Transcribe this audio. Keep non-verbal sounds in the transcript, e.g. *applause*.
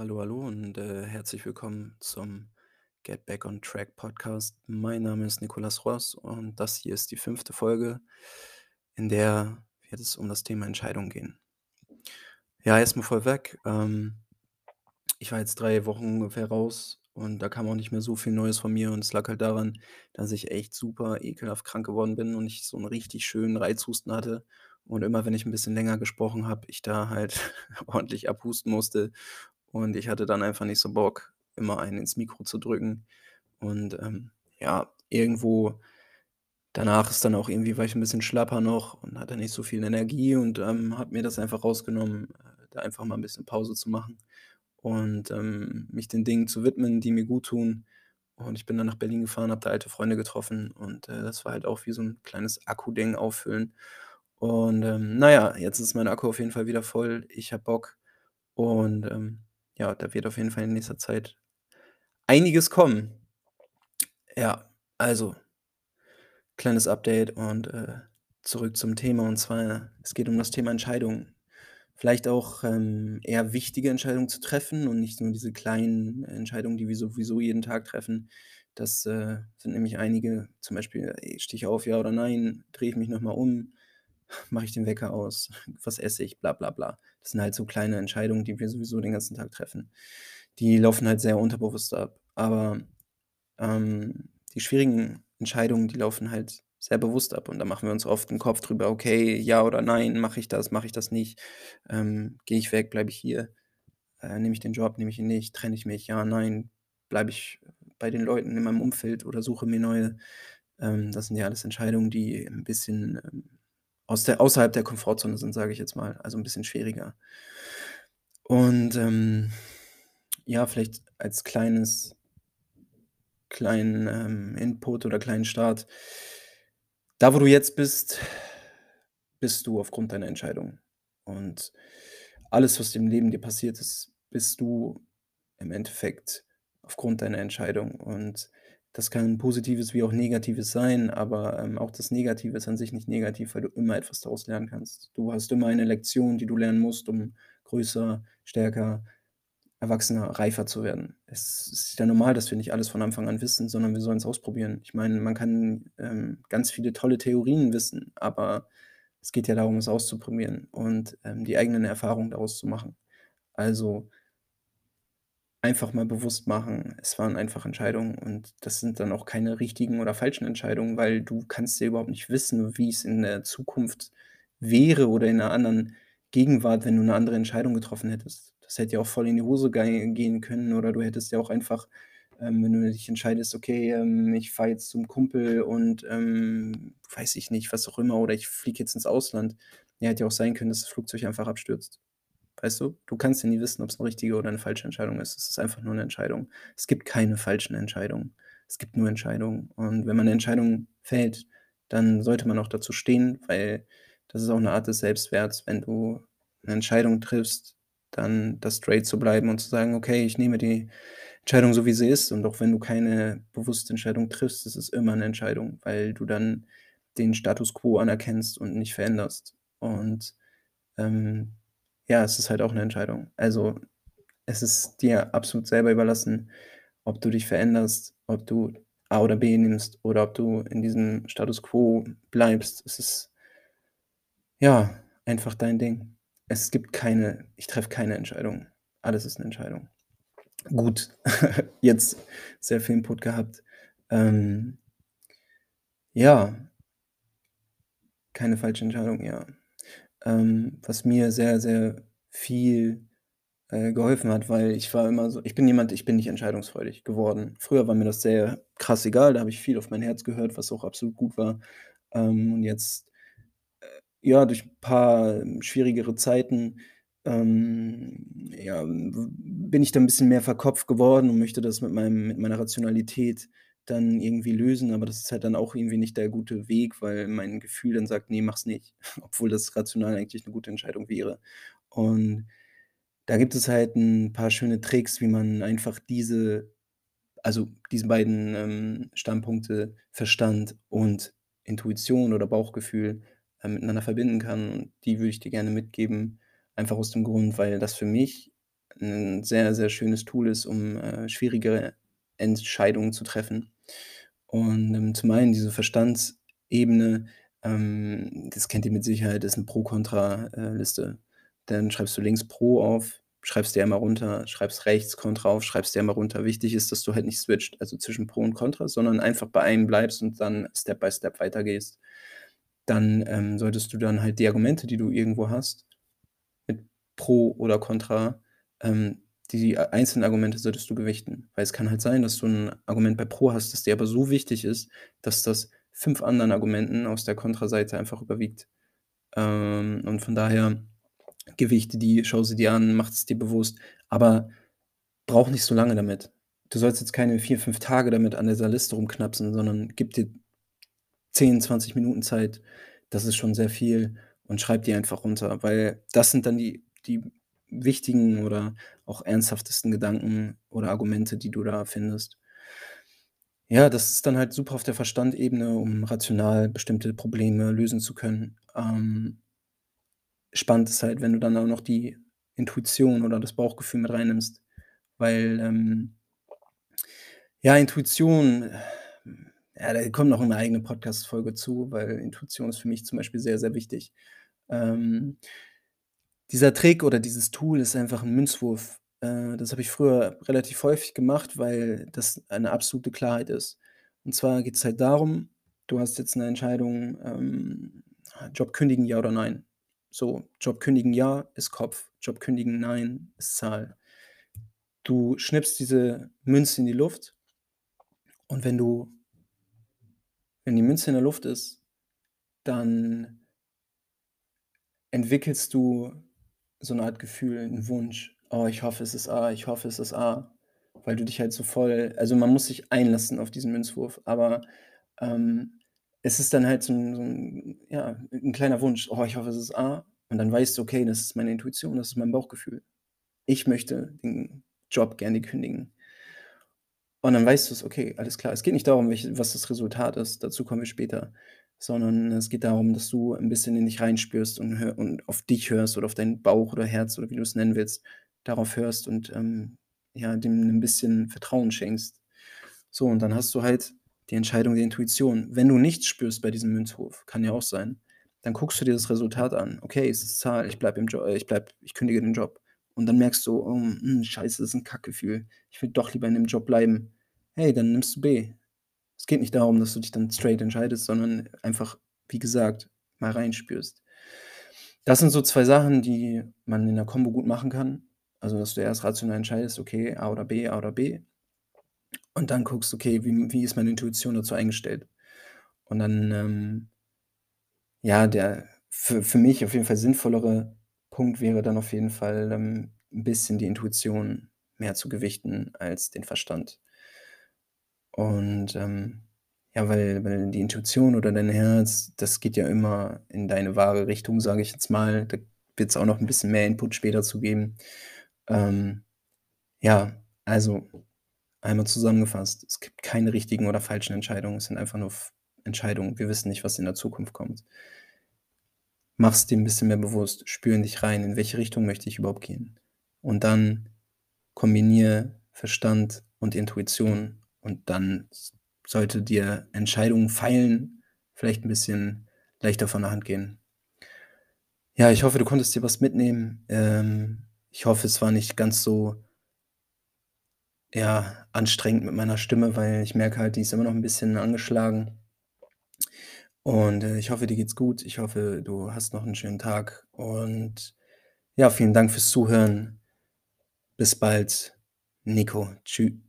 Hallo, hallo und äh, herzlich willkommen zum Get Back on Track Podcast. Mein Name ist Nicolas Ross und das hier ist die fünfte Folge, in der wird es um das Thema Entscheidung gehen. Ja, erstmal vorweg. Ähm, ich war jetzt drei Wochen ungefähr raus und da kam auch nicht mehr so viel Neues von mir und es lag halt daran, dass ich echt super ekelhaft krank geworden bin und ich so einen richtig schönen Reizhusten hatte. Und immer wenn ich ein bisschen länger gesprochen habe, ich da halt *laughs* ordentlich abhusten musste und ich hatte dann einfach nicht so Bock, immer einen ins Mikro zu drücken. Und, ähm, ja, irgendwo danach ist dann auch irgendwie war ich 'n bisschen schlapper noch und hatte nicht so viel Energie und, ähm, habe mir das einfach rausgenommen, äh, da einfach mal 'n bisschen Pause zu machen und, ähm, mich den Dingen zu widmen, die mir guttun. Und ich bin dann nach Berlin gefahren, habe da alte Freunde getroffen und, äh, das war halt auch wie so 'n kleines Akkuding auffüllen. Und, ähm, na ja, jetzt ist mein Akku auf jeden Fall wieder voll. Ich habe Bock und, ähm ja, da wird auf jeden Fall in nächster Zeit einiges kommen. Ja, also, kleines Update und, äh, zurück zum Thema. Und zwar, es geht um das Thema Entscheidungen. Vielleicht auch, ähm, eher wichtige Entscheidungen zu treffen und nicht nur diese kleinen Entscheidungen, die wir sowieso jeden Tag treffen. Das, äh, sind nämlich einige, zum Beispiel: „Ey, stehe ich auf, ja oder nein? Drehe ich mich noch mal um? Mache ich den Wecker aus? Was esse ich? Bla bla bla. Das sind halt so kleine Entscheidungen, die wir sowieso den ganzen Tag treffen. Die laufen halt sehr unterbewusst ab. Aber, ähm, die schwierigen Entscheidungen, die laufen halt sehr bewusst ab und da machen wir uns oft 'n Kopf drüber: „Okay, ja oder nein, mache ich das, mache ich das nicht? Ähm, gehe ich weg, bleibe ich hier? Äh, nehme ich den Job, nehme ich ihn nicht? Trenne ich mich? Ja, nein? Bleibe ich bei den Leuten in meinem Umfeld oder suche mir neue?“ Ähm, das sind ja alles Entscheidungen, die 'n bisschen, ähm aus der außerhalb der Komfortzone sind, sage ich jetzt mal, also 'n bisschen schwieriger. Und, ähm, ja, vielleicht als kleines kleinen, ähm, Input oder kleinen Start. Da, wo du jetzt bist, bist du aufgrund deiner Entscheidung. Und alles, was im Leben dir passiert ist, bist du im Endeffekt aufgrund deiner Entscheidung. Und das kann Positives wie auch Negatives sein, aber, ähm, auch das Negative ist an sich nicht negativ, weil du immer etwas daraus lernen kannst. Du hast immer eine Lektion, die du lernen musst, um größer, stärker, erwachsener, reifer zu werden. Es ist ja normal, dass wir nicht alles von Anfang an wissen, sondern wir sollen's ausprobieren. Ich meine, man kann, ähm, ganz viele tolle Theorien wissen, aber es geht ja darum, es auszuprobieren und, ähm, die eigenen Erfahrungen daraus zu machen. Also Einfach mal bewusst machen, es waren einfach Entscheidungen und das sind dann auch keine richtigen oder falschen Entscheidungen, weil du kannst ja überhaupt nicht wissen, wie es in der Zukunft wäre oder in 'ner anderen Gegenwart, wenn du 'ne andere Entscheidung getroffen hättest. Das hätte ja auch voll in die Hose gei gehen können oder du hättest ja auch einfach, ähm, wenn du dich entscheidest: „Okay, ähm, ich fahre jetzt zum Kumpel und, ähm, weiß ich nicht, was auch immer, oder ich fliege jetzt ins Ausland.“ Ja, hätte ja auch sein können, dass das Flugzeug einfach abstürzt. Weißt du? Du kannst ja nie wissen, ob's 'ne richtige oder 'ne falsche Entscheidung ist. Es ist einfach nur 'ne Entscheidung. Es gibt keine falschen Entscheidungen. Es gibt nur Entscheidungen. Und wenn man 'ne Entscheidung fällt, dann sollte man auch dazu stehen, weil das ist auch 'ne Art des Selbstwerts, wenn du 'ne Entscheidung triffst, dann da straight zu bleiben und zu sagen: „Okay, ich nehme die Entscheidung so, wie sie ist.“ Und auch wenn du keine bewusste Entscheidung triffst, ist es immer 'ne Entscheidung, weil du dann den Status quo anerkennst und nicht veränderst. Und, ähm, ja, es ist halt auch 'ne Entscheidung. Also, es ist dir absolut selber überlassen, ob du dich veränderst, ob du A oder B nimmst oder ob du in diesem Status quo bleibst. Es ist ja, einfach dein Ding. Es gibt keine ich treffe keine Entscheidung. Alles ist 'ne Entscheidung. Gut, *laughs* jetzt sehr viel Input gehabt. Ähm ja. Keine falsche Entscheidung, ja. Ähm, was mir sehr, sehr viel, äh, geholfen hat, weil ich war immer so ich bin jemand, ich bin nicht entscheidungsfreudig geworden. Früher war mir das sehr krass egal, da habe ich viel auf mein Herz gehört, was auch absolut gut war. Ähm, und jetzt, äh, ja, durch 'n paar schwierigere Zeiten, ähm, ja, bin ich da 'n bisschen mehr verkopft geworden und möchte das mit meinem mit meiner Rationalität dann irgendwie lösen, aber das ist halt dann auch irgendwie nicht der gute Weg, weil mein Gefühl dann sagt: „Ne, mach's nicht“, *laughs* obwohl das rational eigentlich 'ne gute Entscheidung wäre. Und da gibt es halt 'n paar schöne Tricks, wie man einfach diese also, diese beiden, ähm, Standpunkte, Verstand und Intuition oder Bauchgefühl, äh, miteinander verbinden kann. Und die würde ich dir gerne mitgeben, einfach aus dem Grund, weil das für mich 'n sehr, sehr schönes Tool ist, um, äh, schwierigere Entscheidungen zu treffen. Und, ähm, zum einen diese Verstandsebene, ähm, das kennt ihr mit Sicherheit, ist 'ne Pro-Kontra, äh, Liste. Dann schreibst du links Pro auf, schreibst dir einmal runter, schreibst rechts Kontra auf, schreibst dir einmal runter. Wichtig ist, dass du halt nicht switcht, also zwischen Pro und Kontra, sondern einfach bei einem bleibst und dann Step by Step weitergehst. Dann, ähm, solltest du dann halt die Argumente, die du irgendwo hast, mit Pro oder Kontra, ähm, die einzelnen Argumente solltest du gewichten. Weil es kann halt sein, dass du 'n Argument bei Pro hast, das dir aber so wichtig ist, dass das 5 anderen Argumenten aus der Kontraseite einfach überwiegt. Ähm, und von daher gewichte die, schau sie dir an, mach es dir bewusst, aber brauch nicht so lange damit. Du sollst jetzt keine 4, 5 Tage damit an dieser Liste rumknapsen, sondern gib dir 10, 20 Minuten Zeit. Das ist schon sehr viel und schreib die einfach runter, weil das sind dann die die wichtigen oder auch ernsthaftesten Gedanken oder Argumente, die du da findest. Ja, das ist dann halt super auf der Verstandebene, um rational bestimmte Probleme lösen zu können. Ähm spannend ist halt, wenn du dann auch noch die Intuition oder das Bauchgefühl mit reinnimmst, weil, ähm ja, Intuition, ja, da kommt noch 'ne eigene Podcast-Folge zu, weil Intuition ist für mich zum Beispiel sehr, sehr wichtig. Ähm, dieser Trick oder dieses Tool ist einfach 'n Münzwurf. Äh, das habe ich früher relativ häufig gemacht, weil das eine absolute Klarheit ist. Und zwar geht's halt darum, du hast jetzt 'ne Entscheidung, ähm, Job kündigen, ja oder nein? So, Job kündigen, ja, ist Kopf, Job kündigen, nein, ist Zahl. Du schnippst diese Münze in die Luft und wenn du wenn die Münze in der Luft ist, dann entwickelst du so 'ne Art Gefühl, 'n Wunsch: „Oh, ich hoffe, es ist A, ich hoffe, es ist A“, weil du dich halt so voll also, man muss sich einlassen auf diesen Münzwurf, aber, ähm, es ist dann halt so 'n so 'n ja, 'n kleiner Wunsch: „Oh, ich hoffe, es ist A.“ Und dann weißt du: „Okay, das ist meine Intuition, das ist mein Bauchgefühl. Ich möchte den Job gerne kündigen.“ Und dann weißt du's, okay, alles klar. Es geht nicht darum, welche was das Resultat ist, dazu kommen wir später, sondern es geht darum, dass du 'n bisschen in dich reinspürst und hö und auf dich hörst oder auf deinen Bauch oder Herz oder wie du's nennen willst, darauf hörst und, ähm, ja, dem 'n bisschen Vertrauen schenkst. So, und dann hast du halt die Entscheidung der Intuition. Wenn du nichts spürst bei diesem Münzwurf, kann ja auch sein, dann guckst du dir das Resultat an. Okay, es ist Zahl, ich bleibe im Jo äh, ich bleibe ich kündige den Job. Und dann merkst du: „Oh, hm, scheiße, das ist 'n Kackgefühl. Ich will doch lieber in dem Job bleiben.“ Hey, dann nimmst du B. Es geht nicht darum, dass du dich dann straight entscheidest, sondern einfach, wie gesagt, mal reinspürst. Das sind so 2 Sachen, die man in 'ner Kombo gut machen kann. Also, dass du erst rational entscheidest: „Okay, A oder B, A oder B.“ Und dann guckst: „Okay, wie wie ist meine Intuition dazu eingestellt?“ Und dann, ähm ja, der für für mich auf jeden Fall sinnvollere Punkt wäre dann auf jeden Fall, ähm, 'n bisschen die Intuition mehr zu gewichten als den Verstand. Und, ähm, ja, weil weil die Intuition oder dein Herz, das geht ja immer in deine wahre Richtung, sage ich jetzt mal. Da wird's auch noch 'n bisschen mehr Input später zu geben. Ähm, ja, also, einmal zusammengefasst: Es gibt keine richtigen oder falschen Entscheidungen. Es sind einfach nur Entscheidungen. Wir wissen nicht, was in der Zukunft kommt. Mach's dir 'n bisschen mehr bewusst. Spür in dich rein. In welche Richtung möchte ich überhaupt gehen? Und dann kombiniere Verstand und Intuition und dann sollte dir Entscheidungen feilen vielleicht 'n bisschen leichter von der Hand gehen. Ja, ich hoffe, du konntest dir was mitnehmen. Ähm, ich hoffe, es war nicht ganz so ja, anstrengend mit meiner Stimme, weil ich merke halt, die ist immer noch 'n bisschen angeschlagen. Und, äh, ich hoffe, dir geht's gut. Ich hoffe, du hast noch 'n schönen Tag und ja, vielen Dank fürs Zuhören. Bis bald. Nico. Tschü